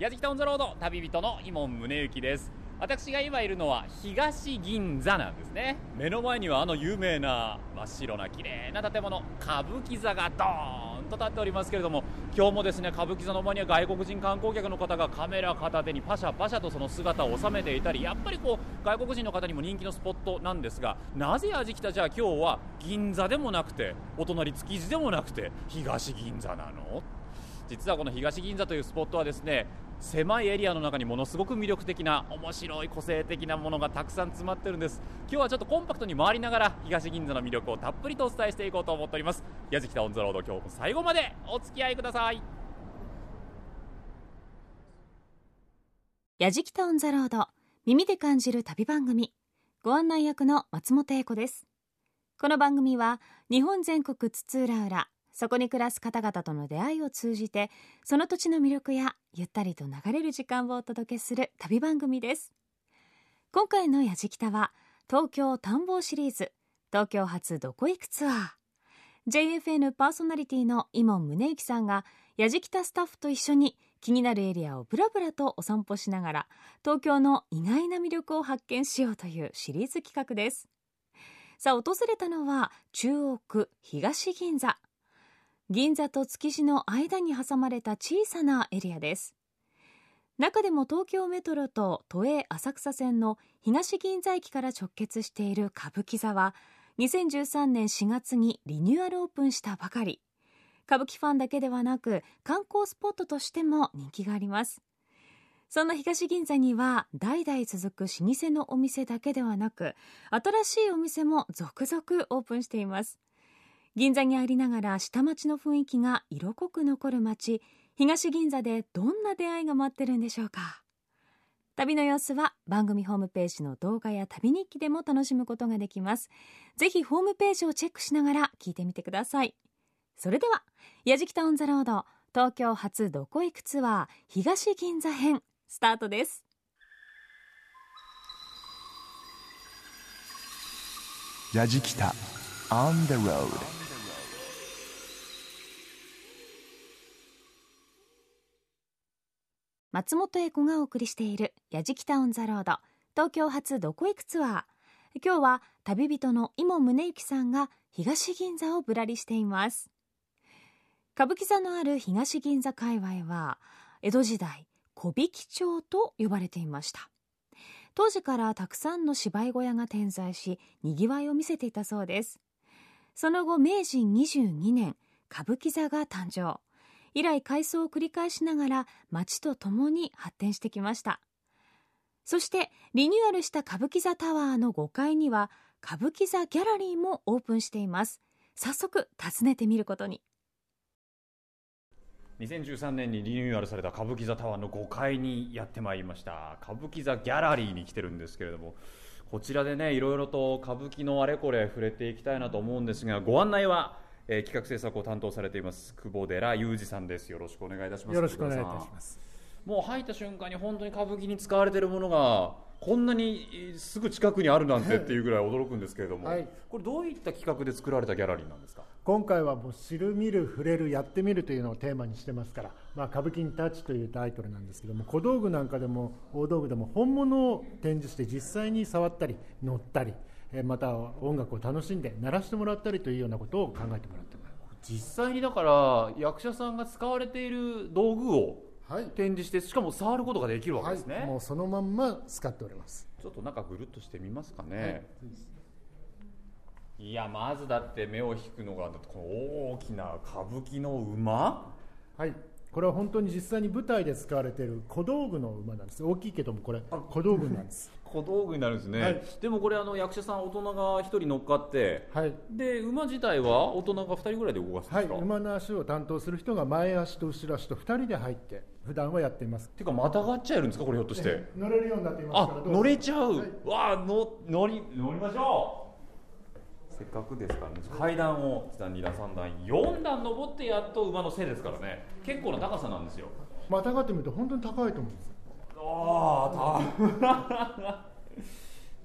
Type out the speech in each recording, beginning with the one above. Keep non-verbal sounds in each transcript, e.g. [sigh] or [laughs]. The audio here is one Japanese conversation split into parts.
矢敷タウンザロード旅人の伊門宗行です。私が今いるのは東銀座なんですね。目の前にはあの有名な真っ白な綺麗な建物歌舞伎座がドーンと立っておりますけれども今日もですね歌舞伎座の前には外国人観光客の方がカメラ片手にパシャパシャとその姿を収めていたりやっぱりこう外国人の方にも人気のスポットなんですがなぜ味来た？じゃあ今日は銀座でもなくてお隣築地でもなくて東銀座なの？実はこの東銀座というスポットはですね狭いエリアの中にものすごく魅力的な面白い個性的なものがたくさん詰まってるんです。今日はちょっとコンパクトに回りながら東銀座の魅力をたっぷりとお伝えしていこうと思っております。矢敷タオンザロード今日も最後までお付き合いください。矢敷タオンザロード耳で感じる旅番組ご案内役の松本英子です。この番組は日本全国津々浦々そこに暮らす方々との出会いを通じてその土地の魅力やゆったりと流れる時間をお届けする旅番組です。今回のやじきたは東京探訪シリーズ東京発どこ行くツアー。JFN パーソナリティの伊門宗行さんがやじきたスタッフと一緒に気になるエリアをブラブラとお散歩しながら東京の意外な魅力を発見しようというシリーズ企画です。さあ訪れたのは中央区東銀座。銀座と築地の間に挟まれた小さなエリアです。中でも東京メトロと都営浅草線の東銀座駅から直結している歌舞伎座は2013年4月にリニューアルオープンしたばかり。歌舞伎ファンだけではなく観光スポットとしても人気があります。そんな東銀座には代々続く老舗のお店だけではなく新しいお店も続々オープンしています。銀座にありながら下町の雰囲気が色濃く残る街。東銀座でどんな出会いが待ってるんでしょうか。旅の様子は番組ホームページの動画や旅日記でも楽しむことができます。ぜひホームページをチェックしながら聞いてみてください。それでは矢敷タウンザロード東京発どこ行くツアー東銀座編スタートです。矢敷タ On the road 松本英子がお送りしている「やじきタウン・ザ・ロード」東京発どこ行くツアー。今日は旅人の伊茂宗行さんが東銀座をぶらりしています。歌舞伎座のある東銀座界隈は江戸時代小引町と呼ばれていました。当時からたくさんの芝居小屋が点在しにぎわいを見せていたそうです。その後明治22年歌舞伎座が誕生。以来改装を繰り返しながら街とともに発展してきました。そしてリニューアルした歌舞伎座タワーの5階には歌舞伎座ギャラリーもオープンしています。早速訪ねてみることに。2013年にリニューアルされた歌舞伎座タワーの5階にやってまいりました。歌舞伎座ギャラリーに来てるんですけれどもこちらでねいろいろと歌舞伎のあれこれ触れていきたいなと思うんですがご案内はえー、企画制作を担当されています久保寺裕二さんです。よろしくお願いいたします。よろしくお願いいたします。もう入った瞬間に本当に歌舞伎に使われているものがこんなにすぐ近くにあるなんてっていうぐらい驚くんですけれども、はい、これどういった企画で作られたギャラリーなんですか？今回はもう知る見る触れるやってみるというのをテーマにしてますから、まあ、歌舞伎にタッチというタイトルなんですけども小道具なんかでも大道具でも本物を展示して実際に触ったり乗ったりまた音楽を楽しんで鳴らしてもらったりというようなことを考えてもらってます。実際にだから役者さんが使われている道具を展示して、しかも触ることができるわけですね、はい、もうそのまんま使っております。ちょっと中ぐるっとしてみますかね、はい、いやまずだって目を引くのがこの大きな歌舞伎の馬？はいこれは本当に実際に舞台で使われている小道具の馬なんです。大きいけどもこれ小道具なんです。[laughs] 小道具になるんですね、はい、でもこれあの役者さん大人が1人乗っかって、はい、で馬自体は大人が2人ぐらいで動かすんですか、はい、馬の足を担当する人が前足と後ろ足と2人で入って普段はやっています。っていうかまたがっちゃえるんですか？これひょっとして。乗れるようになっていますから乗れちゃう、はい、わあの乗り乗りましょうせっかくですからね。階段を1段2段3段4段登ってやっと馬の背ですからね。結構な高さなんですよ。またがってみると本当に高いと思うんですああ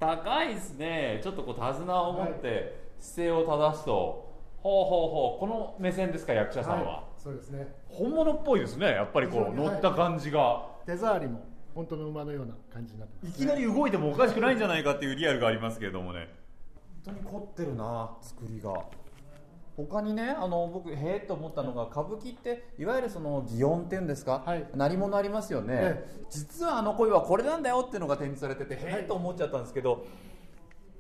[laughs] 高いですね。ちょっとこう手綱を持って姿勢を正すと、ほうほうほう。この目線ですか役者さんは、はい、そうですね。本物っぽいですね。やっぱりこう乗った感じが。手触りも本当の馬のような感じになってます、いきなり動いてもおかしくないんじゃないかっていうリアルがありますけれどもね。本当に凝ってるな作りが。他にねあの僕へえと思ったのが歌舞伎っていわゆるその祇園っていうんですか、はい。鳴り物ありますよね、え実はあの声はこれなんだよっていうのが展示されててへえと思っちゃったんですけど、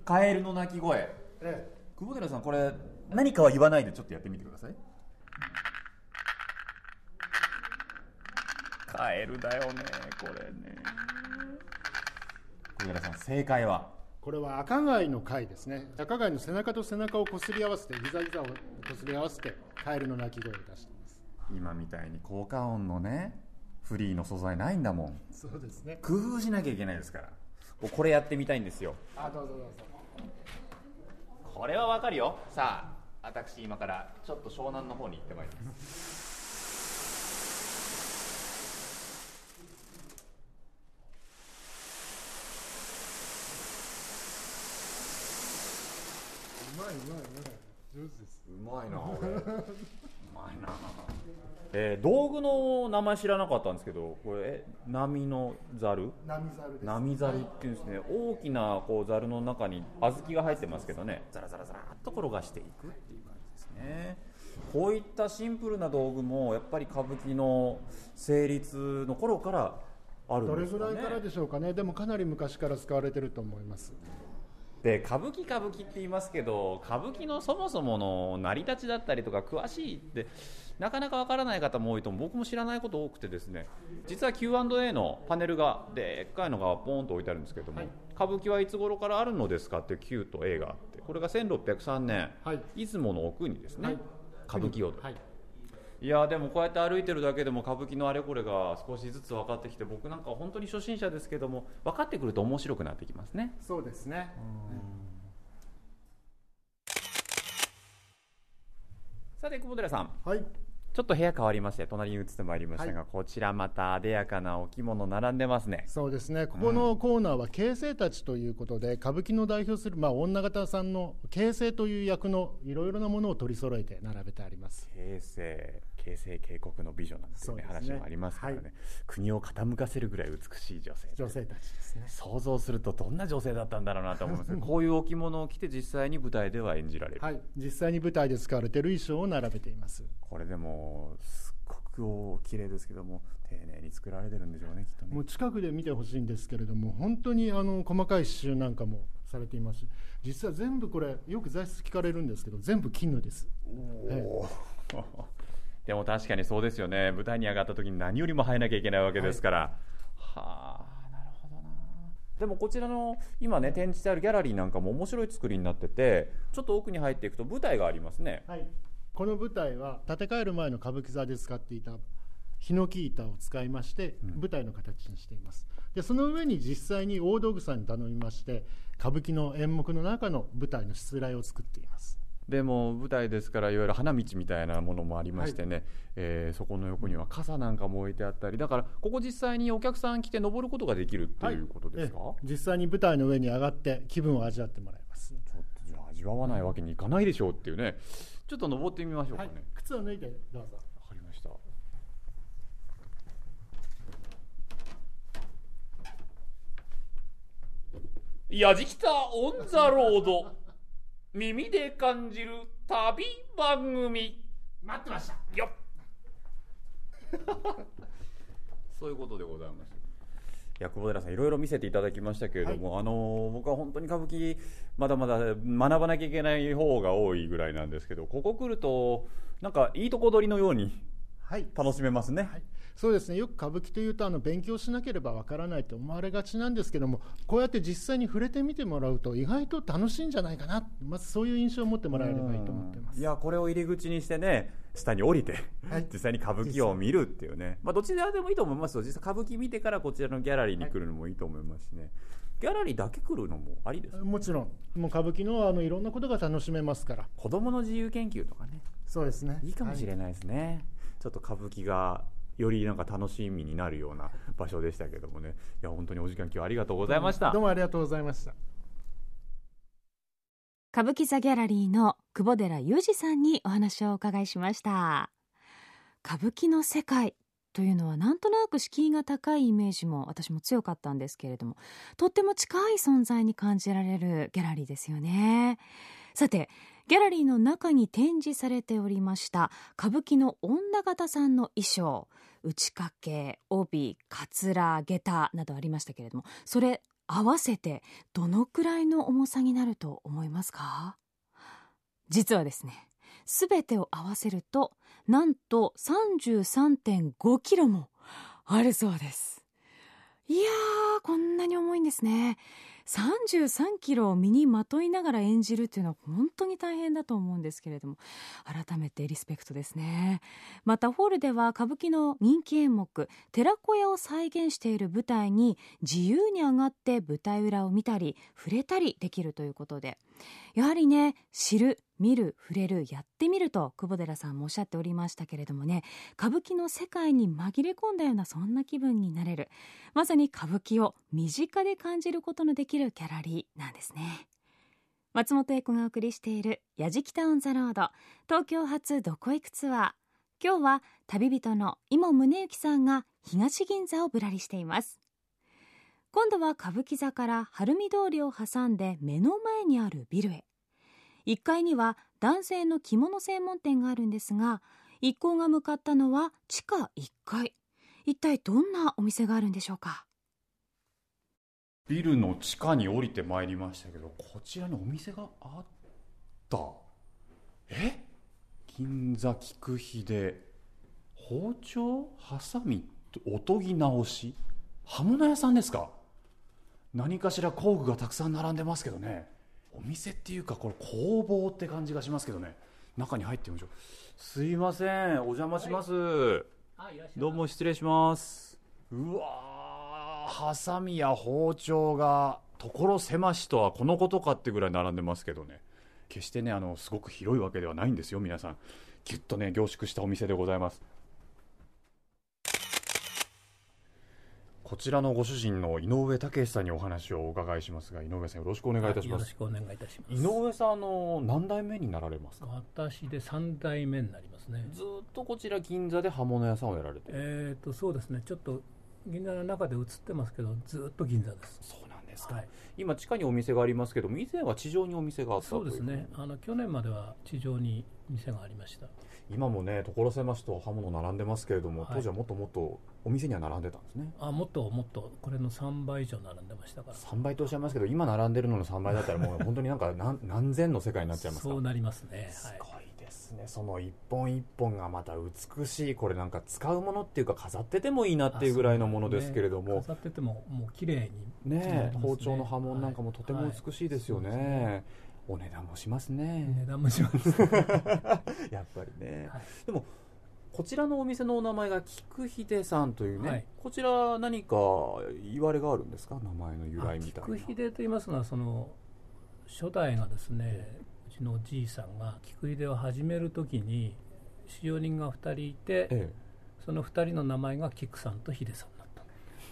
カエルの鳴き声。え久保寺さんこれ何かは言わないでちょっとやってみてください。カエルだよねこれね。久保寺さん正解は？これは赤貝の貝ですね。赤貝の背中と背中をこすり合わせてギザギザをこすり合わせてカエルの鳴き声を出しています。今みたいに効果音のねフリーの素材ないんだもん。そうですね。工夫しなきゃいけないですから。これやってみたいんですよ。あどうぞどうぞ。これはわかるよ。さあ私今からちょっと湘南の方に行ってまいりますまいうまいうまい上手ですうまいな俺。うまいな。えー道具の名前知らなかったんですけどこれえ波のざる波猿です。波ざるっていうんですね。大きなこうざるの中に小豆が入ってますけどね。ザラザラザラっと転がしていくっていう感じですね。こういったシンプルな道具もやっぱり歌舞伎の成立の頃からあるんどれですかね。ぐらいからでしょうかね。でもかなり昔から使われてると思いますで歌舞伎歌舞伎って言いますけど歌舞伎のそもそもの成り立ちだったりとか詳しいってなかなかわからない方も多いと僕も知らないこと多くてですね。実は Q&A のパネルがでっかいのがポーンと置いてあるんですけども、はい。歌舞伎はいつ頃からあるのですかっていう Q と A があってこれが1603年、はい。出雲の奥にですね、はい。歌舞伎をはいいやでもこうやって歩いてるだけでも歌舞伎のあれこれが少しずつ分かってきて僕なんか本当に初心者ですけども分かってくると面白くなってきますね。そうですね。さて久保寺さん。はい。ちょっと部屋変わりまして隣に移ってまいりましたが、はい。こちらまた艶やかなお着物並んでますね。そうですね。ここのコーナーは形成たちということで歌舞伎の代表する、まあ、女方さんの形成という役のいろいろなものを取り揃えて並べてあります。形成形成警告の美女なんていうねそうですね。話もありますからね、はい。国を傾かせるぐらい美しい女性女性たちですね。想像するとどんな女性だったんだろうなと思います。[laughs] こういうお着物を着て実際に舞台では演じられる、はい。実際に舞台で使われている衣装を並べています。これでもすっごくお綺麗ですけども丁寧に作られてるんでしょうねきっとね。もう近くで見てほしいんですけれども本当にあの細かい刺繍なんかもされています。し実は全部これよく材質聞かれるんですけど全部絹です。ええでも確かにそうですよね。舞台に上がった時に何よりも生えなきゃいけないわけですから、はあなるほどな。でもこちらの今ね展示してあるギャラリーなんかも面白い作りになっててちょっと奥に入っていくと舞台がありますね。はい、この舞台は建て替える前の歌舞伎座で使っていたヒノキ板を使いまして舞台の形にしています、でその上に実際に大道具さんに頼みまして歌舞伎の演目の中の舞台のしつらいを作っていますでも舞台ですからいわゆる花道みたいなものもありましてね、えーそこの横には傘なんかも置いてあったりだからここ実際にお客さん来て登ることができるっていうことですか、ええ。実際に舞台の上に上がって気分を味わってもらいます、ちょっとじゃあ味わわないわけにいかないでしょうっていうね。ちょっと登ってみましょうかね、はい、靴を脱いでどうぞ。わかりました。やじきたオンザロード耳で感じる旅番組。待ってました。よっ。[laughs] そういうことでございます。いや久保寺さんいろいろ見せていただきましたけれども、あの僕は本当に歌舞伎まだまだ学ばなきゃいけない方が多いぐらいなんですけどここ来るとなんかいいとこ取りのようにはい。楽しめますね、はい、そうですね。よく歌舞伎というとあの勉強しなければわからないと思われがちなんですけどもこうやって実際に触れてみてもらうと意外と楽しいんじゃないかな。まずそういう印象を持ってもらえればいいと思ってます。いやこれを入り口にしてね下に降りて、はい。実際に歌舞伎を見るっていうね、まあ、どちらでもいいと思いますよ。実際歌舞伎見てからこちらのギャラリーに来るのもいいと思いますしね、ギャラリーだけ来るのもありですもちろん。もう歌舞伎のあのいろんなことが楽しめますから。子供の自由研究とかね。そうですね。いいかもしれないですね、ちょっと歌舞伎がよりなんか楽しみになるような場所でしたけどもね。いや本当にお時間今日はありがとうございました、どうもありがとうございました。歌舞伎座ギャラリーの久保寺裕二さんにお話をお伺いしました。歌舞伎の世界というのはなんとなく敷居が高いイメージも私も強かったんですけれどもとっても近い存在に感じられるギャラリーですよね。さてギャラリーの中に展示されておりました歌舞伎の女形さんの衣装。打ち掛け帯かつら下駄などありましたけれどもそれ合わせてどのくらいの重さになると思いますか？実はですねすべてを合わせるとなんと33.5キロもあるそうです。いやーこんなに重いんですね。33キロを身にまといながら演じるっていうのは本当に大変だと思うんですけれども改めてリスペクトですね。またホールでは歌舞伎の人気演目寺子屋を再現している舞台に自由に上がって舞台裏を見たり触れたりできるということでやはりね知る見る触れるやってみると久保寺さんもおっしゃっておりましたけれどもね歌舞伎の世界に紛れ込んだようなそんな気分になれる。まさに歌舞伎を身近で感じることのできるギャラリーなんですね。松本英子がお送りしている「やじきた on the road」東京発どこ行くツアー。今日は旅人の井門宗之さんが東銀座をぶらりしています。今度は歌舞伎座から晴海通りを挟んで目の前にあるビルへ。1階には男性の着物専門店があるんですが一行が向かったのは地下1階。一体どんなお店があるんでしょうか？ビルの地下に降りてまいりましたけどこちらにお店があった。え？銀座菊秀。包丁？ハサミ？おとぎ直し？刃物屋さんですか？何かしら工具がたくさん並んでますけどね。お店っていうかこれ工房って感じがしますけどね。中に入ってみましょう。すいません。お邪魔します、どうも失礼します。うわーハサミや包丁が所狭しとはこのことかってぐらい並んでますけどね。決してねあのすごく広いわけではないんですよ皆さん。ぎゅっとね凝縮したお店でございますこちらのご主人の井上武さんにお話をお伺いしますが井上さんよろしくお願いいたします。よろしくお願いいたします。井上さんあの何代目になられますか？私で3代目になりますね。ずっとこちら銀座で刃物屋さんをやられてる。えっ、とそうですね。ちょっと銀座の中で映ってますけどずっと銀座です。そうなんですか、はい。今地下にお店がありますけども以前は地上にお店があったそうですね。あの去年までは地上に店がありました今もね所狭しと刃物並んでますけれども、はい。当時はもっともっとお店には並んでたんですね。あもっともっとこれの3倍以上並んでましたから。3倍とおっしゃいますけど今並んでるのの3倍だったらもう [laughs] 本当になんか何何千の世界になっちゃいますかそうなりますね。はい。すごいですね。その一本一本がまた美しいこれなんか使うものっていうか飾っててもいいなっていうぐらいのものですけれども、ね。飾っててももう綺麗にねね。包丁の刃文なんかもとても美しいですよね,、はい。はいお値段もします値ね、段もします。[laughs] やっぱりね、はい。でもこちらのお店のお名前が菊秀さんというね、はい。こちら何か言われがあるんですか？名前の由来みたいな。菊秀と言いますのはその初代がですねうちのおじいさんが菊秀を始める時に使用人が2人いて、えその2人の名前が菊さんと秀さん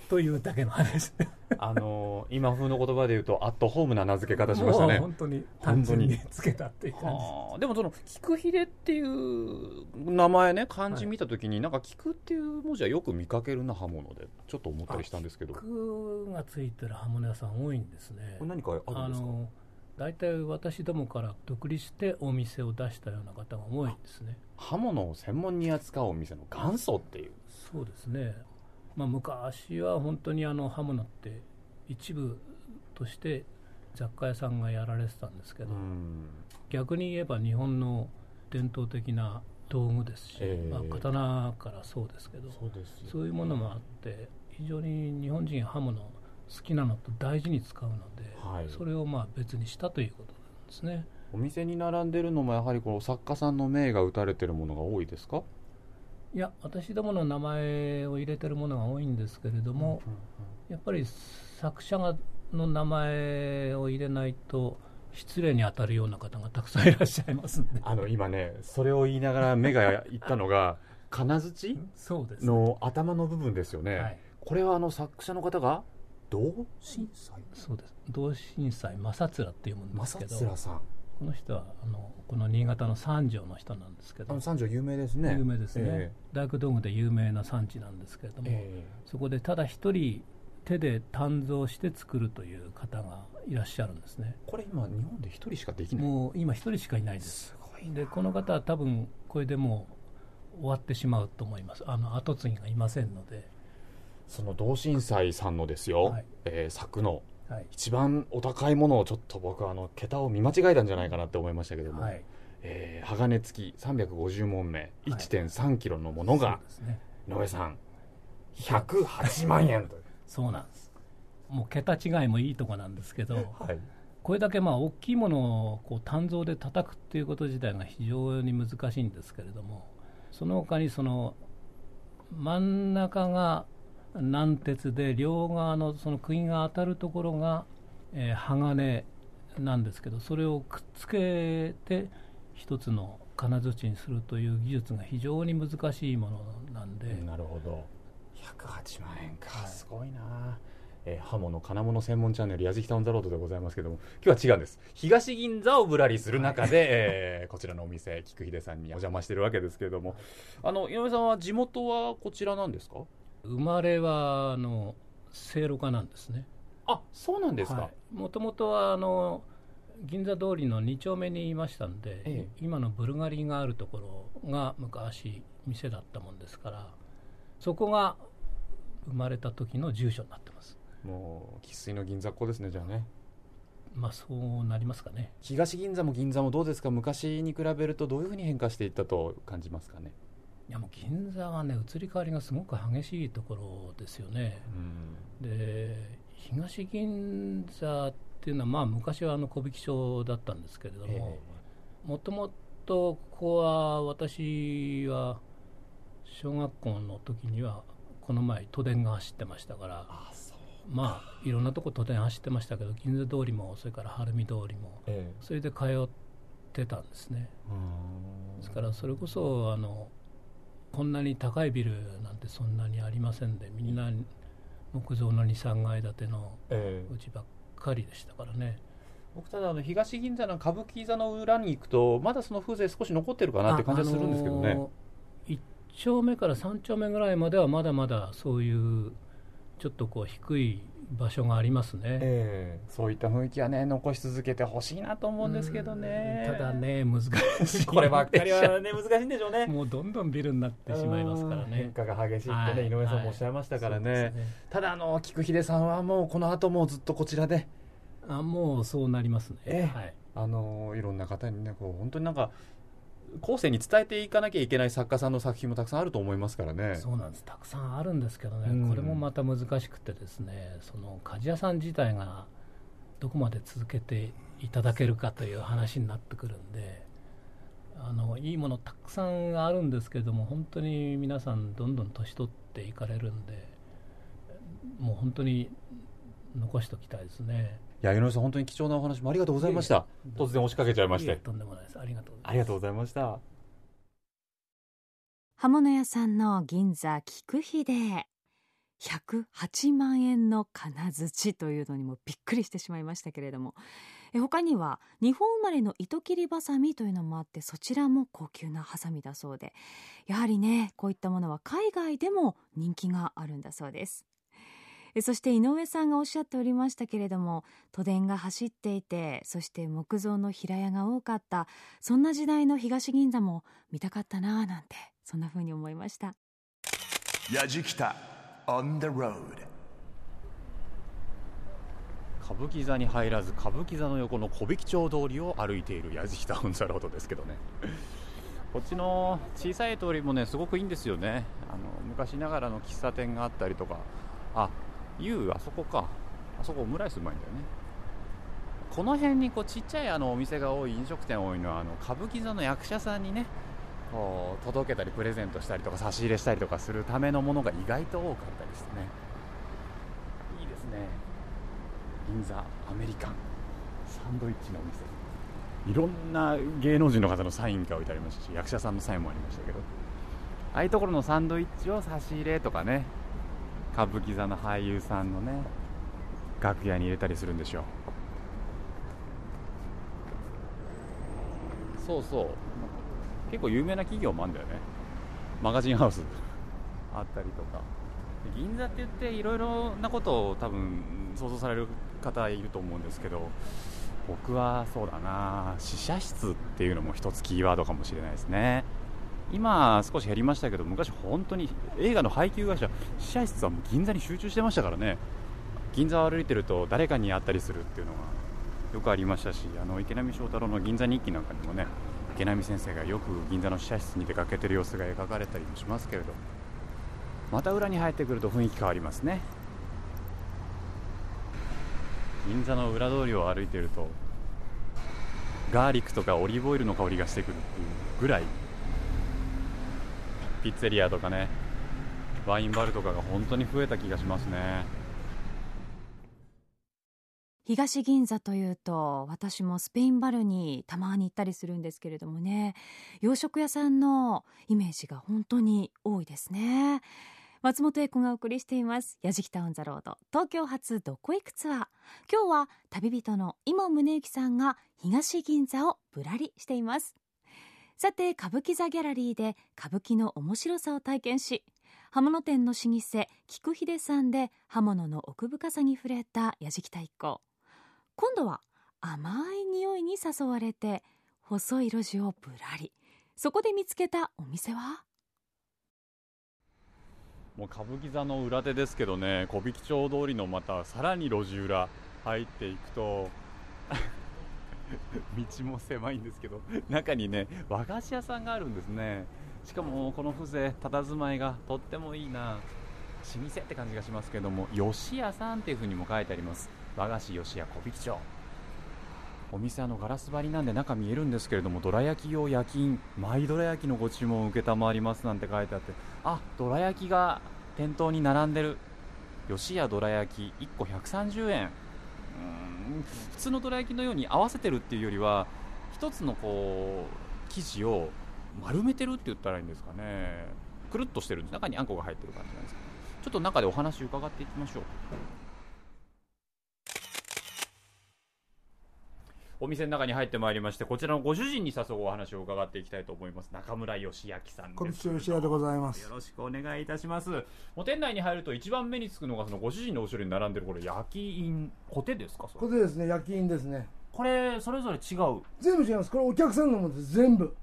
というだけの話。あのー今風の言葉で言うとアットホームな名付け方しましたね。本当に単純につけたっていう感じでもその菊秀っていう名前ね漢字見た時に、なんか菊っていう文字はよく見かけるな刃物でちょっと思ったりしたんですけど。こ菊がついてる刃物屋さん多いんですね。れ何かあるんですか？の大体私どもから独立してお店を出したような方が多いんですね。刃物を専門に扱うお店の元祖っていう。そうですね、まあ、昔は本当にあの刃物って一部として雑貨屋さんがやられてたんですけど、うん。逆に言えば日本の伝統的な道具ですし、ええ。まあ、刀からそうですけどそういうものもあって非常に日本人刃物好きなのと大事に使うので、はい。それをまあ別にしたということなんですね。お店に並んでるのもやはりこう作家さんの名が打たれてるものが多いですか？いや私どもの名前を入れてるものが多いんですけれども、やっぱり作者がの名前を入れないと失礼に当たるような方がたくさんいらっしゃいますんで。[laughs] あの今ねそれを言いながら目がいったのが金槌？そうです。の頭の部分ですよね、はい、これはあの作者の方が同心斎？そうです。同心斎正面っていうものですけど。正面さんこの人はあのこの新潟の三条の人なんですけど。あの三条有名ですね。有名ですね、え大工道具で有名な産地なんですけれども、えそこでただ一人手で鍛造して作るという方がいらっしゃるんですね。これ今日本で一人しかできない？もう今一人しかいないです。すごいでこの方は多分これでもう終わってしまうと思います。あの後継ぎがいませんので、その同心斎さんのですよ、はい。えー作のはい。一番お高いものをちょっと僕はあの桁を見間違えたんじゃないかなって思いましたけども、はい、えー鋼付き350問目。い。1.3キロのものがね。井上さん108万円という。そうなんです。もう桁違いもいいとこなんですけどはい。これだけまあ大きいものをこう鍛造で叩くっていうこと自体が非常に難しいんですけれどもその他にその真ん中が軟鉄で両側のその釘が当たるところが、えー鋼なんですけどそれをくっつけて一つの金槌にするという技術が非常に難しいものなんで、なるほど。108万円か、はいすごいな、えー、刃物金物専門チャンネル「やじきた on the road」でございますけども今日は違うんです。東銀座をぶらりする中で、えーこちらのお店菊秀さんにお邪魔してるわけですけれども。あの井上さんは地元はこちらなんですか？生まれはあの聖路家なんですね。あそうなんですか、もともとはあの銀座通りの2丁目にいましたんで、ええ。今のブルガリがあるところが昔店だったもんですからそこが生まれた時の住所になってます。もう生粋の銀座っ子ですねじゃあね。まあそうなりますかね。東銀座も銀座もどうですか？昔に比べるとどういうふうに変化していったと感じますかね？いやもう銀座はね移り変わりがすごく激しいところですよね。うん。で東銀座っていうのはまあ昔はあの小引町だったんですけれどえももともとここは私は小学校の時にはこの前都電が走ってましたからまあいろんなとこ都電走ってましたけど銀座通りもそれから晴海通りもえそれで通ってたんですね。えですからそれこそあのこんなに高いビルなんてそんなにありませんでみんな木造の23階建てのええ。うちばっかりでしたからね。僕ただあの東銀座の歌舞伎座の裏に行くとまだその風情少し残ってるかなって感じはするんですけどね、あの1丁目から3丁目ぐらいまではまだまだそういうちょっとこう低い場所がありますね、ええ。そういった雰囲気はね残し続けてほしいなと思うんですけどね。ただね難しい。[laughs] こればっかりはね [laughs] 難しいんでしょうね。もうどんどんビルになってしまいますからうん。ね変化が激しいってね、はい。井上さんもおっしゃいましたからね,、はいね。ただあの菊秀さんはもうこの後もずっとこちらで？あもうそうなりますね、ええ。はい、あのいろんな方にねこう本当になんか後世に伝えていかなきゃいけない作家さんの作品もたくさんあると思いますからね。そうなんです。たくさんあるんですけどね、うん。これもまた難しくてですねその鍛冶屋さん自体がどこまで続けていただけるかという話になってくるんであのいいものたくさんあるんですけども本当に皆さんどんどん年取っていかれるんでもう本当に残しておきたいですね。いや井上さん本当に貴重なお話もありがとうございました。突然押しかけちゃいまして。とんでもないです。ありがとうございます。ありがとうございました。刃物屋さんの銀座菊秀108万円の金槌というのにもびっくりしてしまいましたけれども。え他には日本生まれの糸切りばさみというのもあってそちらも高級なハサミだそうで。やはりねこういったものは海外でも人気があるんだそうです。えそして井上さんがおっしゃっておりましたけれども都電が走っていてそして木造の平屋が多かった。そんな時代の東銀座も見たかったなぁなんてそんな風に思いました。やじきた on the road 歌舞伎座に入らず歌舞伎座の横の小引町通りを歩いている矢敷タウンザロードですけどね。こっちの小さい通りもねすごくいいんですよね。あの昔ながらの喫茶店があったりとか。あゆうあそこか。あそこオムライスうまいんだよね。この辺にこうちっちゃいあのお店が多い飲食店多いのはあの歌舞伎座の役者さんにねこう届けたりプレゼントしたりとか差し入れしたりとかするためのものが意外と多かったりしてね。いいですね。銀座アメリカン。サンドイッチのお店。いろんな芸能人の方のサインが置いてありましたし役者さんのサインもありましたけど。ああいうところのサンドイッチを差し入れとかね歌舞伎座の俳優さんのね楽屋に入れたりするんでしょう。そうそう。結構有名な企業もあるんだよね。マガジンハウス。あったりとか。で銀座って言っていろいろなことを多分想像される方いると思うんですけど僕はそうだな。試写室っていうのも一つキーワードかもしれないですね今少し減りましたけど昔本当に映画の配給会社試写室はもう銀座に集中してましたからね。銀座を歩いてると誰かに会ったりするっていうのがよくありましたしあの池波正太郎の銀座日記なんかにもね池波先生がよく銀座の試写室に出かけてる様子が描かれたりもしますけれどまた裏に入ってくると雰囲気変わりますね。銀座の裏通りを歩いているとガーリックとかオリーブオイルの香りがしてくるっていうぐらいピッツェリアとかねワインバルとかが本当に増えた気がしますね。東銀座というと私もスペインバルにたまに行ったりするんですけれどもね洋食屋さんのイメージが本当に多いですね。松本英子がお送りしています「やじきた on the road」東京発どこ行くツアー。今日は旅人の井門宗之さんが東銀座をぶらりしています。さて歌舞伎座ギャラリーで歌舞伎の面白さを体験し刃物店の老舗菊秀さんで刃物の奥深さに触れたやじきた一行。今度は甘い匂いに誘われて細い路地をぶらり。そこで見つけたお店は？もう歌舞伎座の裏手ですけどね小引町通りのまたさらに路地裏入っていくと [laughs] 道も狭いんですけど中にね和菓子屋さんがあるんですね。しかもこの風情佇まいがとってもいいな。老舗って感じがしますけども吉屋さんっていう風にも書いてあります。和菓子吉屋小引町。お店あのガラス張りなんで中見えるんですけれどもどら焼き用焼き印マイどら焼きのご注文を承りますなんて書いてあって。あどら焼きが店頭に並んでる。吉屋どら焼き1個130円。普通のどら焼きのように合わせてるっていうよりは一つのこう生地を丸めてるって言ったらいいんですかね。くるっとしてるんです。中にあんこが入ってる感じなんですけど。ちょっと中でお話伺っていきましょう。お店の中に入ってまいりましてこちらのご主人に早速お話を伺っていきたいと思います。中村義明さんです。小口吉屋でございます。よろしくお願いいたします。もう店内に入ると一番目につくのがそのご主人の後ろに並んでるこれ焼き印コテですか？それ。これですね焼き印ですね。これそれぞれ違う？は全部違います。これお客さんのものです全部。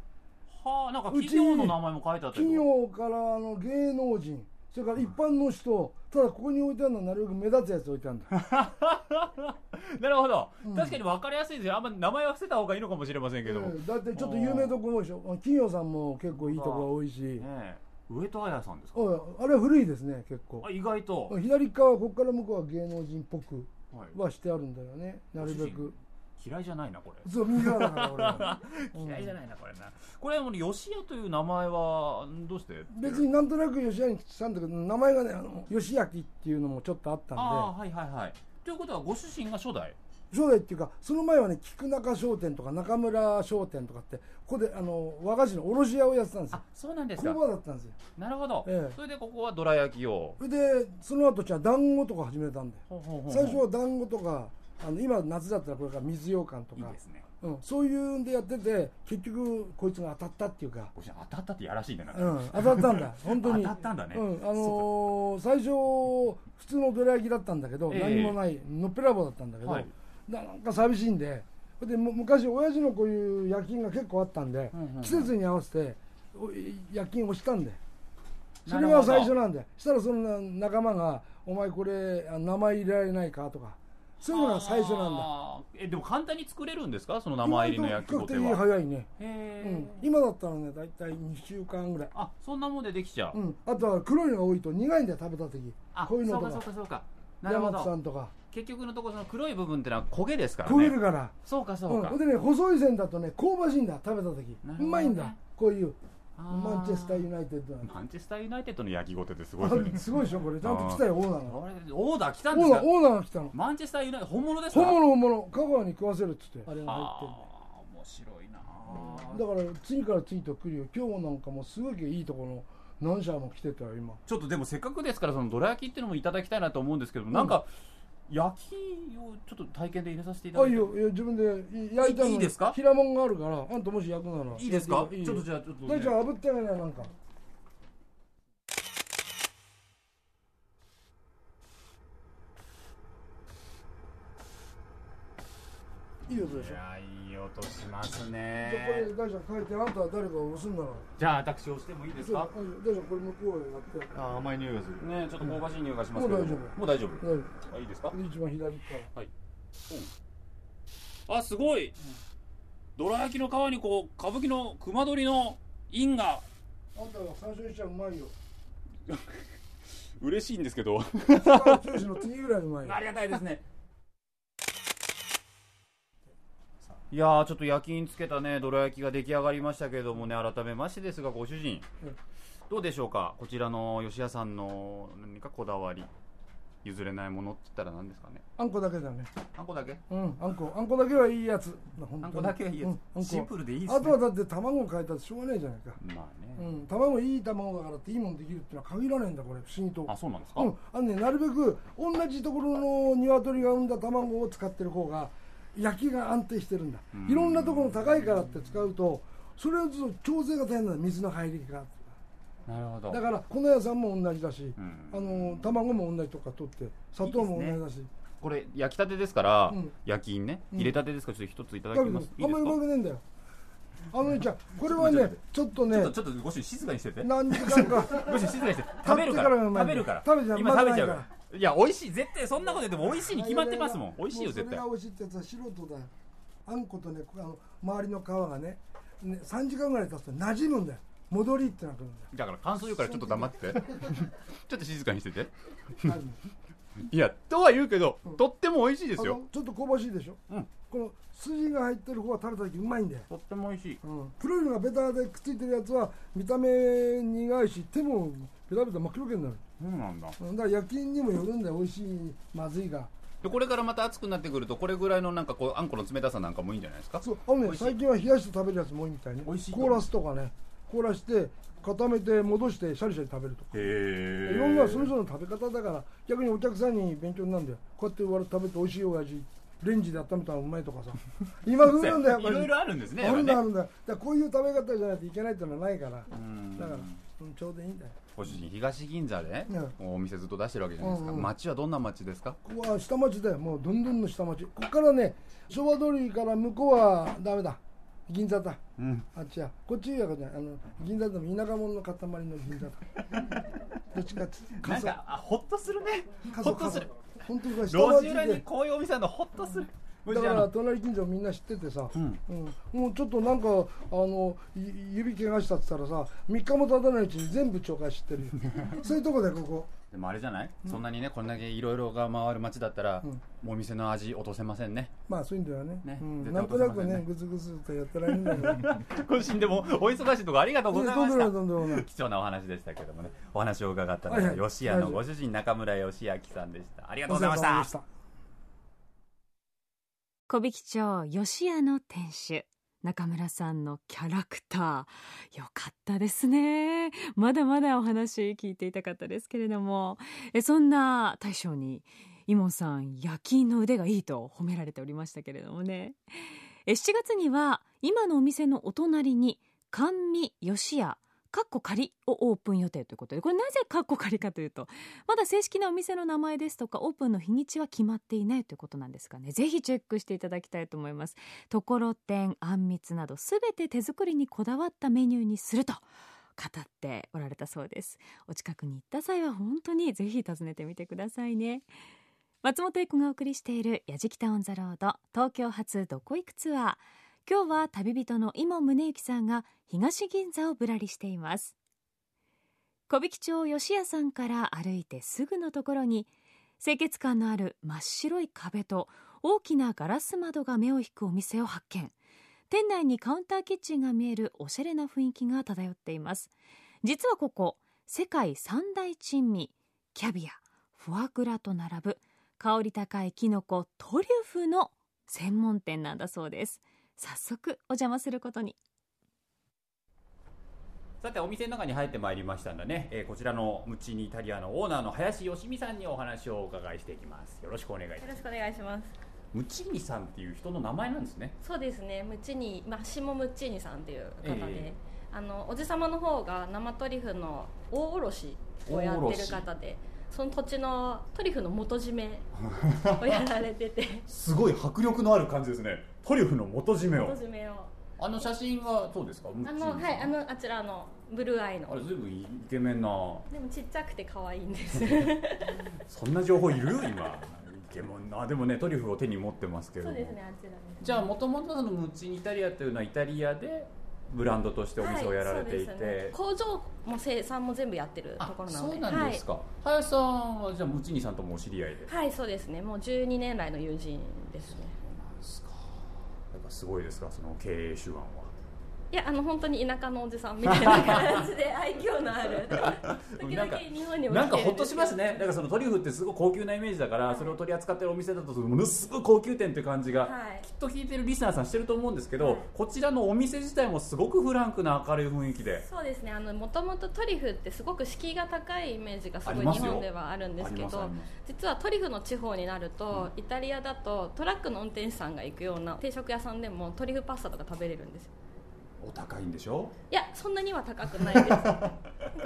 あなんか企業の名前も書いてあった企業からあの芸能人それから一般の人ただここに置いてあるのはなるべく目立つやつ置いてあるんだ。[laughs] なるほど、うん。確かに分かりやすいですよ。あんま名前は伏せた方がいいのかもしれませんけど。だってちょっと有名どころでしょ企業さんも結構いいところ多いし。え。上戸彩さんですか？おいあれは古いですね結構。あ意外と、左側ここから向こうは芸能人っぽくはいはしてあるんだよね。なるべく嫌いじゃないなこれ。そう右側だから俺は。[laughs] 嫌いじゃないなこれな。これもう吉屋という名前はどうして？別になんとなく吉谷にしたんだけど名前がねあの吉焼っていうのもちょっとあったんで。ああはいはいはい。ということはご主人が初代？初代っていうかその前はね菊中商店とか中村商店とかってここであの和菓子の卸屋をやってたんですよ。あそうなんですか。工場だったんですよ。なるほど、ええ。それでここはどら焼きを？それでその後じゃあ団子とか始めたんでほうほうほう。最初は団子とかあの今夏だったらこれから水羊羹とか。いいですね。うん、そういうんでやってて結局こいつが当たったっていうか、当たったってやらしいんか、うん、当たったんだ。[laughs] 本当に。当たったんだね。うん、あのー最初普通のどら焼きだったんだけど、ええ。何もないのっぺらぼうだったんだけど、はい。ななんか寂しいんででむ昔親父のこういう夜勤が結構あったんで、うんうんうん。季節に合わせてお夜勤をしたんで。それが最初なんで。したらそんな仲間が「お前これあ名前入れられないか?」とかそういうのが最初なんだ。えでも簡単に作れるんですか？その名前入りの焼きごて意外と比較的は早いね、うん、今だったらね大体2週間ぐらい。あそんなもんでできちゃう、うん、あとは黒いのが多いと苦いんだよ食べた時。あこういうのとか。そうかそうかそうか。なるさんとか。結局のところその黒い部分ってのは焦げですからね。焦げるから。そうかそううか、ん、でね細い線だとね香ばしいんだ食べた時。ね。うまいんだこういう。あマンチェスターユナイテッドマンチェスターユナイテッドの焼きごてってすごいですよね。あすごいでしょこれ。ちゃんと来たよオーナーがオーダー来たオんです。かオーナーが来たの。マンチェスターユナイテッド本物ですか？本物本物香川に食わせるっつって。あれが入ってる面白いな。あだから次から次と来るよ今日なんかもすごいいいところ何社も来てたよ今。ちょっとでもせっかくですからそのどら焼きっていうのもいただきたいなと思うんですけど、なんか焼きをちょっと体験で入れさせていただいて。あいいよ。いや自分で焼いたの。いいですか？平もんがあるからあんたもし焼くなら。いいですか？いいよちょっとじゃあちょっと、大ちゃん炙ってあげななんか。いい音でしょ？いやいい音しますじゃあこねれ大ちゃん書いてあんたは誰かを押すんなら。じゃあ私押してもいいですか？大ちゃんこれ向こうへやってあ甘い匂いがする。ねちょっと香ばしい匂いがしますけど。もう大丈夫。もう大丈夫。大丈あいいですか？夫一番左から。あすごい。どら焼きの皮にこう歌舞伎の熊取の印が。あんたが最初にしちゃうまいよ。[laughs] 嬉しいんですけど。[laughs] ありがたいですねいやーちょっと焼きにつけたねどら焼きが出来上がりましたけれどもね改めましてですがご主人。うん。どうでしょうか？こちらの吉屋さんの何かこだわり。譲れないものって言ったら何ですかね？あんこだけだね。あんこだけ？うんあんこ。あんこだけはいいやつ。あんこだけはいいやつ、うんシンプルでいいですね。あとはだって卵を変えたってしょうがないじゃないか。まあね、うん卵いい卵だからっていいもんできるっていうのは限らないんだこれ不思議と。あそうなんですか、うん、あのね、なるべく同じところの鶏が産んだ卵を使ってる方が焼きが安定してるんだ。うんいろんなところ高いからって使うとそれをずっと調整が大変なんだ。水の入りがなるほど。だから粉屋さんも同じだし、うん。あの卵も同じとこから取って砂糖も同じだし。これ焼きたてですから、うん。焼き印ね。うん。入れたてですか？らちょっと一ついただきます。あんまりうまくねえんだよ。あのねちゃんこれはねちょっとねちょっとちょっとご主人静かにしてて。何時間か。[laughs] ご主人静かにして食べるから。食べるから。食べちゃう。今食べちゃうからいや美味しい。絶対そんなこと言っても美味しいに決まってますもん。美味しいよ絶対。それが美味しいってやつは素人だよあんことねあの周りの皮がねね3時間ぐらい経つと馴染むんだよ。戻りってなくるんだから感想言うからちょっと黙って。て [laughs] ちょっと静かにしてて。だよいやとは言うけど、うん。とっても美味しいですあよのちょっと香ばしいでしょ、うんこの筋が入ってる方は食べた時うまいんだよ、とっても美味しい。うん、黒いのがベタでくっついてるやつは見た目苦いし手もベタベタ真っ黒けになる。そうなんだ。うん。だから焼きにもよるんだよ美味しいまずいが。でこれからまた暑くなってくるとこれぐらいのなんかこうあんこの冷たさなんかもいいんじゃないですか？そうあのね最近は冷やして食べるやつも多いみたいね。美味しいと凍らすとかね。凍らして固めて戻してシャリシャリ食べるとか。へいろんなそれぞれの食べ方だから逆にお客さんに勉強になるんだよ。こうやって割れ食べて美味しいお味レンジで温めたらうまいとかさ。今風なんだよ [laughs] やっぱり。いろいろあるんですねあるんだあるんだ。だこういう食べ方じゃないといけないってのはないから。だから、うん、ちょうどいいんだよ。ご主人東銀座で、お店ずっと出してるわけじゃないですか、うんうん。街はどんな街ですか？ここは下町だよ。もうどんどんの下町。ここからね昭和通りから向こうはダメだ。銀座だ。うん。あっちやこっちやからねあの銀座でも田舎者の塊の銀座だ。[laughs] どっちかっていうと。なんかあほっとするね。ほっとする本当にこれ下路町地裏にで。こういうお店あるのほっとするだから隣近所みんな知っててさ、うん。うん。もうちょっとなんかあのい指怪我したって言ったらさ3日も経たないうちに全部町会知ってるよ。[laughs] そういうとこだよここ。でもあれじゃない、そんなにねこんだけいろいろが回る街だったら、お店の味落とせませんね。まあそういうんだよね。ね。うん、なんとなくねね。ぐずぐずとやってられるんだけどご主人でもお忙しいとこありがとうございました。貴重なお話でしたけどもね。お話を伺ったのは、はいはい。吉屋のご主人中村義明さんでした。ありがとうございました小引町吉屋の店主中村さんのキャラクター。よかったですね。まだまだお話聞いていたかったですけれども。えそんな大将にイモンさん焼きの腕がいいと褒められておりましたけれどもね。え7月には今のお店のお隣に甘味吉屋かっこ仮をオープン予定ということでこれなぜかっこ仮かというとまだ正式なお店の名前ですとかオープンの日にちは決まっていないということなんですがね。ぜひチェックしていただきたいと思います。ところてんあんみつなどすべて手作りにこだわったメニューにすると語っておられたそうです。お近くに行った際は本当にぜひ訪ねてみてくださいね。松本英子がお送りしている「やじきた on the road」東京発どこ行くツアー。今日は旅人の井門宗之さんが東銀座をぶらりしています。木挽町よしやさんから歩いてすぐのところに清潔感のある真っ白い壁と大きなガラス窓が目を引くお店を発見。店内にカウンターキッチンが見えるおしゃれな雰囲気が漂っています。実はここ世界三大珍味キャビアフォアグラと並ぶ香り高いキノコトリュフの専門店なんだそうです。早速お邪魔することに。さてお店の中に入ってまいりましたんでね、えーこちらのムチニイタリアのオーナーの林義美さんにお話をお伺いしていきます。よろしくお願いします。よろしくお願いします。ムチニさんっていう人の名前なんですね。そうですね、ムチニ、マッシモムッチーニさんっていう方で、ええ。あのおじ様の方が生トリュフの大卸をやってる方で、その土地のトリュフの元締めをやられてて、[laughs] すごい迫力のある感じですねトリュフの元締め元締めを。あの写真はそうですか？あのはいあのあちらのブルーアイの。あれずいぶんイケメンな。でもちっちゃくて可愛いんです。[laughs] そんな情報いる？今。イケメンな。でもねトリュフを手に持ってますけれど。もそうですねあちらですじゃあもともとそのムッチニイタリアというのはイタリアでブランドとしてお店をやられていて、はいね。工場も生産も全部やってるとあころなので。そうなんですか、林さんはじゃあムチニさんともお知り合いで？はい、はい、そうですね。もう12年来の友人ですね。なんですかやっぱすごいですかその経営手腕は。いやあの本当に田舎のおじさんみたいな感じで愛嬌のある。[laughs] 時々日本にも来てるんですけどなんかほっとしますね。だからそのトリュフってすごい高級なイメージだから、それを取り扱ってるお店だとものすごい高級店って感じが、はい。きっと聞いてるリスナーさんしてると思うんですけど、はいこちらのお店自体もすごくフランクな明るい雰囲気で。そうですね。あのもともとトリュフってすごく敷居が高いイメージがすごい日本ではあるんですけど実はトリュフの地方になると、イタリアだとトラックの運転手さんが行くような定食屋さんでもトリュフパスタとか食べれるんですよお高いんでしょ？いやそんなには高くないです。[laughs] なんか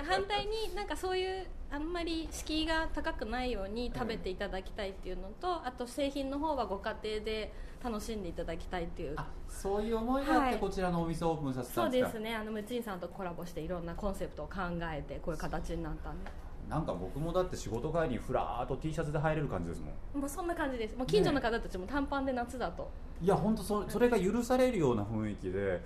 反対になんかそういうあんまり敷居が高くないように食べていただきたいっていうのと、あと製品の方はご家庭で楽しんでいただきたいっていう。あそういう思いがあって、はいこちらのお店をオープンさせたそうんですか？ですね。あのムチンさんとコラボしていろんなコンセプトを考えてこういう形になったんで。なんか僕もだって仕事帰りにふらーっと T シャツで入れる感じですもん。もうそんな感じです。もう近所の方たちも短パンで夏だと、いや本当そそれが許されるような雰囲気で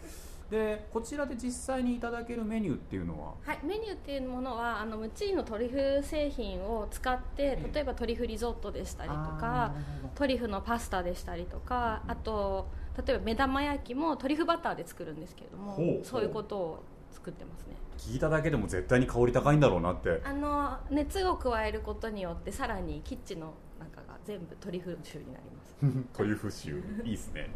でこちらで実際にいただけるメニューっていうのは？はい、メニューっていうものはあのムチーのトリュフ製品を使って例えばトリュフリゾットでしたりとかトリュフのパスタでしたりとかあと例えば目玉焼きもトリュフバターで作るんですけれどもそういうことを作ってますね。聞いただけでも絶対に香り高いんだろうなって。あの熱を加えることによってさらにキッチンの中が全部トリュフ臭になります。[laughs] トリュフ臭いいですね。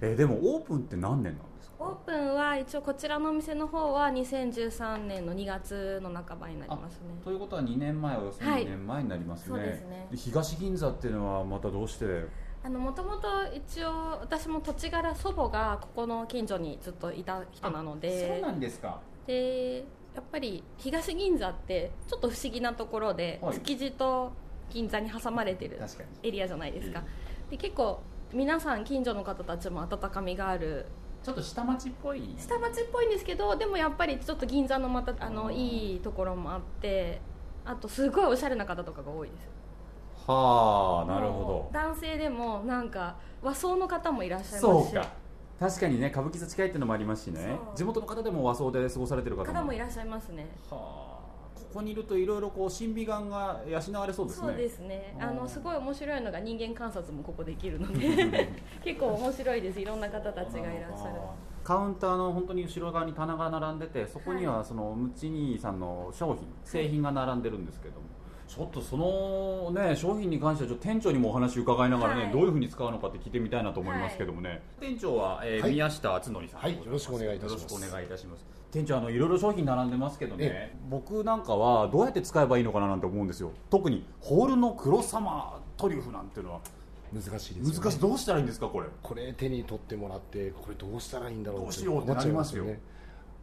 えでもオープンって何年なんですか？オープンは一応こちらのお店の方は2013年の2月の半ばになりますね。ということは2年前およそはい。2年前になりますね,、そうですね。東銀座っていうのはまたどうして？あのもともと一応私も土地柄祖母がここの近所にずっといた人なので。んですか。でやっぱり東銀座ってちょっと不思議なところで、はい。築地と銀座に挟まれてるエリアじゃないですか。で結構皆さん近所の方たちも温かみがある。ちょっと下町っぽい。下町っぽいんですけどでもやっぱりちょっと銀座のまたあのいいところもあってあとすごいおしゃれな方とかが多いです。はあなるもほう男性でもなんか和装の方もいらっしゃいどますし。そうか。確かにね歌舞伎座近いっていうのもありますしね。地元の方でも和装で過ごされてる方も。方もいらっしゃいますね。はあここにいるといろいろこう審美眼が養われそうですね。そうですね。あのすごい面白いのが人間観察もここできるので [laughs] 結構面白いです。いろんな方たちがいらっしゃる。カウンターの本当に後ろ側に棚が並んでてそこにはそのムチニーさんの商品製品が並んでるんですけども。ちょっとそのね商品に関してはちょっと店長にもお話伺いながらね、はい。どういうふうに使うのかって聞いてみたいなと思いますけどもね、店長は、えーはい。宮下敦則さん。はいよろしくお願いいたします。よろしくお願いいたします店長あのいろいろ商品並んでますけどね。僕なんかはどうやって使えばいいのかななんて思うんですよ。特にホールの黒様トリュフなんていうのは。難しいですよね。難しい。どうしたらいいんですかこれ。これ手に取ってもらってこれどうしたらいいんだろうどうしようってなりますよ。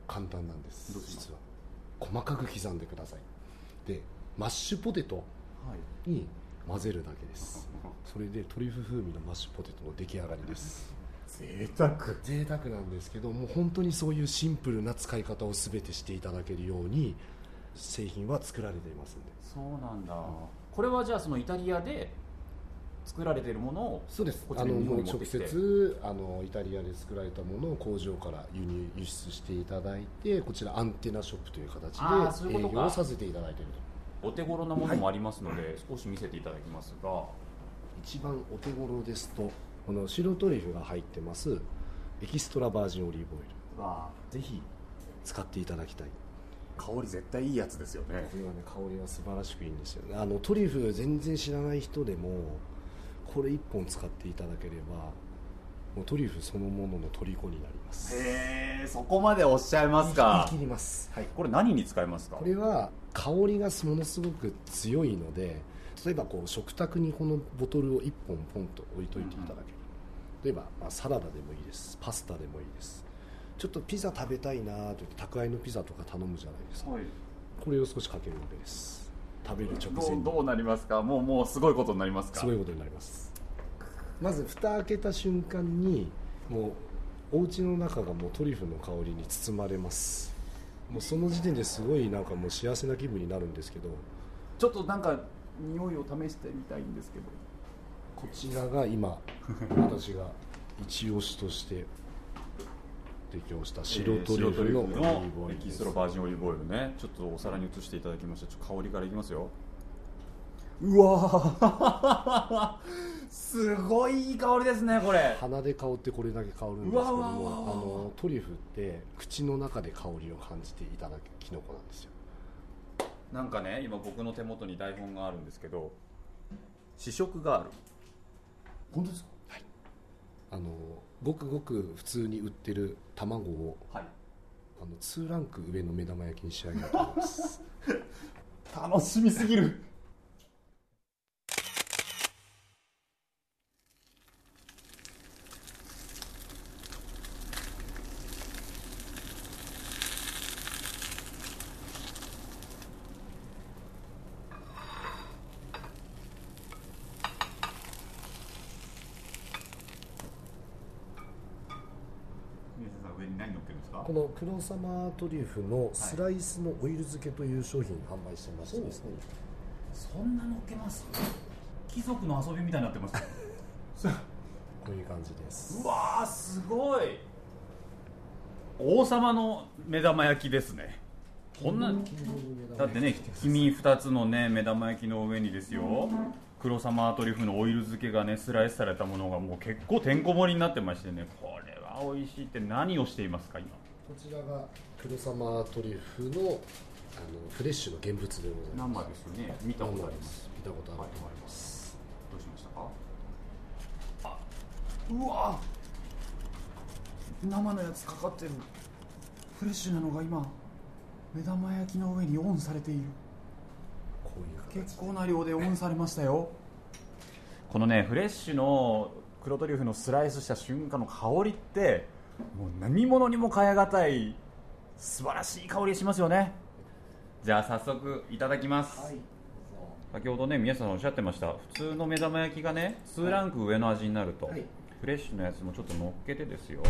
簡単なんです。実は。細かく刻んでください。でマッシュポテトはい。に混ぜるだけです。それでトリュフ風味のマッシュポテトの出来上がりです贅沢。贅沢なんですけどもう本当にそういうシンプルな使い方を全てしていただけるように製品は作られていますんで。そうなんだ、これはじゃあそのイタリアで作られているものをそうです。こちらに日あのもう直接あのイタリアで作られたものを工場から輸入輸出していただいてこちらアンテナショップという形で営業をさせていただいていると。お手頃なものもありますので、少し見せていただきますが。一番お手頃ですとこの白トリュフが入ってますエキストラバージンオリーブオイル。わぜひ使っていただきたい。香り絶対いいやつですよね。これはね香りが素晴らしくいいんですよね。あのトリュフ全然知らない人でもこれ1本使っていただければもうトリュフそのものの虜になります。へえそこまでおっしゃいますか。言い切ります。はい。これ何に使いますか？これは香りがものすごく強いので例えばこう食卓にこのボトルを1本ポンと置いといていただける、例えば、まあ、サラダでもいいです。パスタでもいいです。ちょっとピザ食べたいなと言って宅配のピザとか頼むじゃないですか、はい。これを少しかけるんです。食べる直ど前どうなりますか？もうもうすごいことになりますか？すごいことになります。まず蓋開けた瞬間にもうお家の中がもうトリュフの香りに包まれます。もうその時点ですごいなんかもう幸せな気分になるんですけど。ちょっとなんか匂いを試してみたいんですけど。こちらが今 [laughs] 私が一押しとして提供した白トリュフのオリーブオイエルです。キストラバージンオリーブオイルね。ちょっとお皿に移していただきました。ちょっと香りからいきますよ。うわー。すごいいい香りですねこれ。鼻で香ってこれだけ香るんですけどもあのトリュフって口の中で香りを感じていただくキノコなんですよなんかね今僕の手元に台本があるんですけど試食がある。本当ですか？あのごくごく普通に売ってる卵をはい。あの2ランク上の目玉焼きに仕上げようと思います。[laughs] 楽しみすぎる宮下さん上に何乗っけるんですかこの黒様トリュフのスライスのオイル漬けという商品を販売してまして。ですね、そんな乗っけます？貴族の遊びみたいになってますこういう感じです。うわーすごい。王様の目玉焼きですね。こんなだってね黄身2つのね目玉焼きの上にですよ。黒様トリュフのオイル漬けがねスライスされたものがもう結構てんこ盛りになってましてね。これは美味しいって何をしていますか今？こちらが黒様トリュフのあのフレッシュの現物でございます。生ですよね。見たことあります。見たことあると思います、どうしましたか？あうわ！生のやつかかってる。フレッシュなのが今目玉焼きの上にオンされている。こういう形結構な量でオンされましたよ。このねフレッシュの黒トリュフのスライスした瞬間の香りってもう何物にも代え難い素晴らしい香りしますよね。じゃあ早速いただきます、先ほどね皆さんおっしゃってました普通の目玉焼きがね2ランク上の味になると、はい。フレッシュのやつもちょっと乗っけてですよ。よ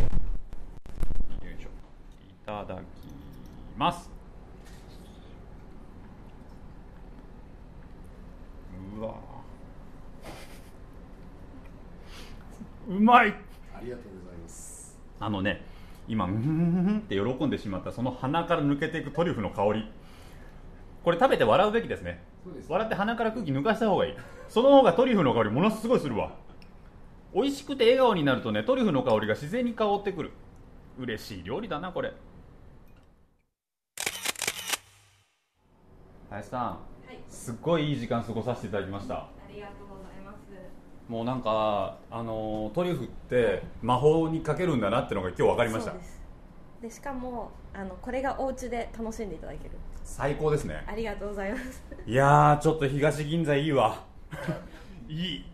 いしょ。いただきます。うわうまい。ありがとうあのね今うんうんうんって喜んでしまったその鼻から抜けていくトリュフの香り。これ食べて笑うべきですね。笑って鼻から空気抜かした方がいい。その方がトリュフの香りものすごいするわ。美味しくて笑顔になるとねトリュフの香りが自然に香ってくる。嬉しい料理だなこれ。林さん、はい。すっごいいい時間過ごさせていただきました。ありがとうもうなんかあのートリュフって魔法にかけるんだなってのが今日分かりました。そうです。でしかもあのこれがお家で楽しんでいただける。最高ですね。ありがとうございます。いやーちょっと東銀座いいわ。[laughs] いい。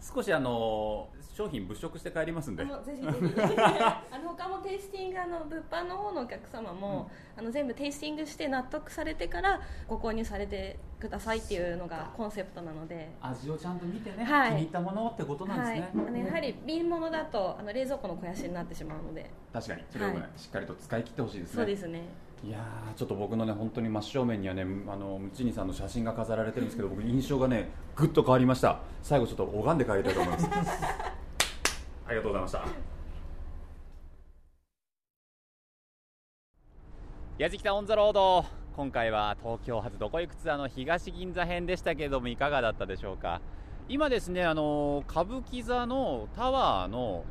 少しあのー商品物色して帰りますんで。あのぜひぜひ。[laughs] あの他もテイスティングあの物販の方のお客様も、あの全部テイスティングして納得されてからご購入されてくださいっていうのがコンセプトなので。味をちゃんと見てね、はい。気に入ったものってことなんはいですね、あのやはり瓶物だとあの冷蔵庫の肥やしになってしまうので。確かに。それをね、はい。しっかりと使い切ってほしいですね。そうですねいやーちょっと僕のね本当に真正面にはねあのムチニさんの写真が飾られてるんですけど僕印象がねぐっと変わりました。最後ちょっと拝んで帰りたいと思います。[laughs] ありがとうございました。やじきたオンザロード。今回は東京発どこ行くツアーの東銀座編でしたけれどもいかがだったでしょうか？今ですねあの歌舞伎座のタワーの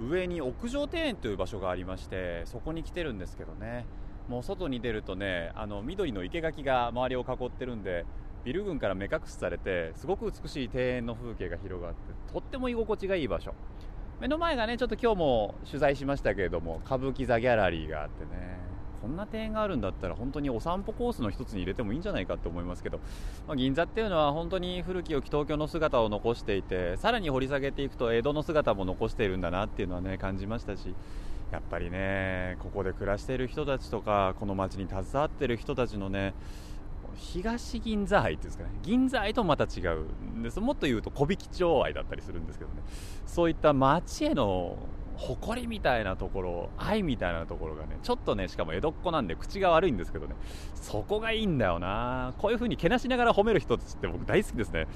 上に屋上庭園という場所がありましてそこに来てるんですけどねもう外に出るとねあの緑の生垣が周りを囲ってるんでビル群から目隠しされてすごく美しい庭園の風景が広がってとっても居心地がいい場所。目の前がねちょっと今日も取材しましたけれども歌舞伎座ギャラリーがあってねこんな庭園があるんだったら本当にお散歩コースの一つに入れてもいいんじゃないかと思いますけど、まあ、銀座っていうのは本当に古き良き東京の姿を残していてさらに掘り下げていくと江戸の姿も残しているんだなっていうのはね感じましたしやっぱりねここで暮らしている人たちとかこの街に携わっている人たちのね東銀座愛っていうんですかね銀座愛とまた違うんです。もっと言うと小引町愛だったりするんですけどね。そういった街への誇りみたいなところ愛みたいなところがねちょっとねしかも江戸っ子なんで口が悪いんですけどね。そこがいいんだよな。こういう風にけなしながら褒める人たちって僕大好きですね。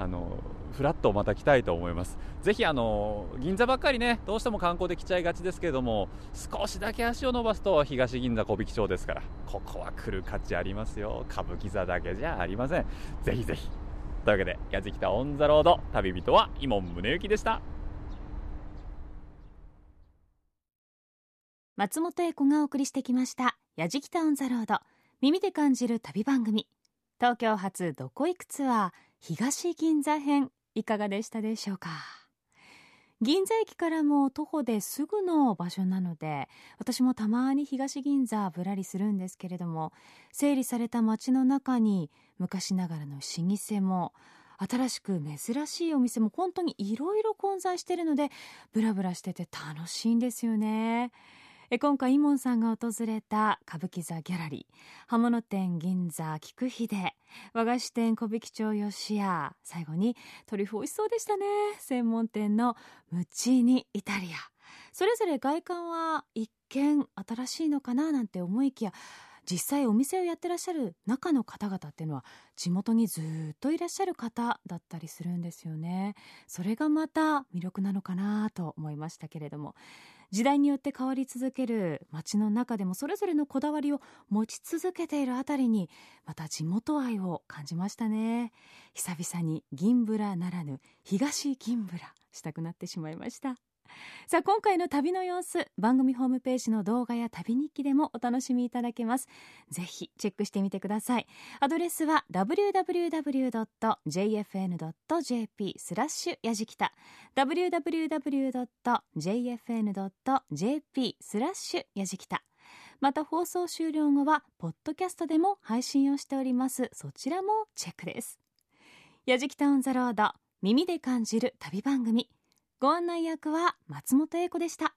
あのフラットまた来たいと思います。ぜひあの銀座ばっかりねどうしても観光で来ちゃいがちですけれども少しだけ足を伸ばすと東銀座木挽町ですからここは来る価値ありますよ。歌舞伎座だけじゃありません。ぜひぜひ。というわけでやじきた on the road 旅人は井門宗之でした。松本英子がお送りしてきました「やじきた on the road」耳で感じる旅番組。東京発どこ行くツアー東銀座編いかがでしたでしょうか？銀座駅からも徒歩ですぐの場所なので私もたまに東銀座ぶらりするんですけれども整理された街の中に昔ながらの老舗も新しく珍しいお店も本当にいろいろ混在しているのでブラブラしてて楽しいんですよね。今回イモンさんが訪れた歌舞伎座ギャラリー刃物店銀座菊秀和菓子店小引町吉屋最後にトリュフ美味しそうでしたね。専門店のムチーニイタリア。それぞれ外観は一見新しいのかななんて思いきや実際お店をやってらっしゃる中の方々っていうのは地元にずっといらっしゃる方だったりするんですよね。それがまた魅力なのかなと思いましたけれども。時代によって変わり続ける街の中でもそれぞれのこだわりを持ち続けているあたりにまた地元愛を感じましたね。久々に銀ブラならぬ東銀ブラしたくなってしまいました。さあ今回の旅の様子番組ホームページの動画や旅日記でもお楽しみいただけます。ぜひチェックしてみてください。アドレスは www.jfn.jp スラッシュやじきた。www.jfn.jp スラッシュやじきた。また放送終了後はポッドキャストでも配信をしております。そちらもチェックです。やじきたオンザロード耳で感じる旅番組。ご案内役は松本英子でした。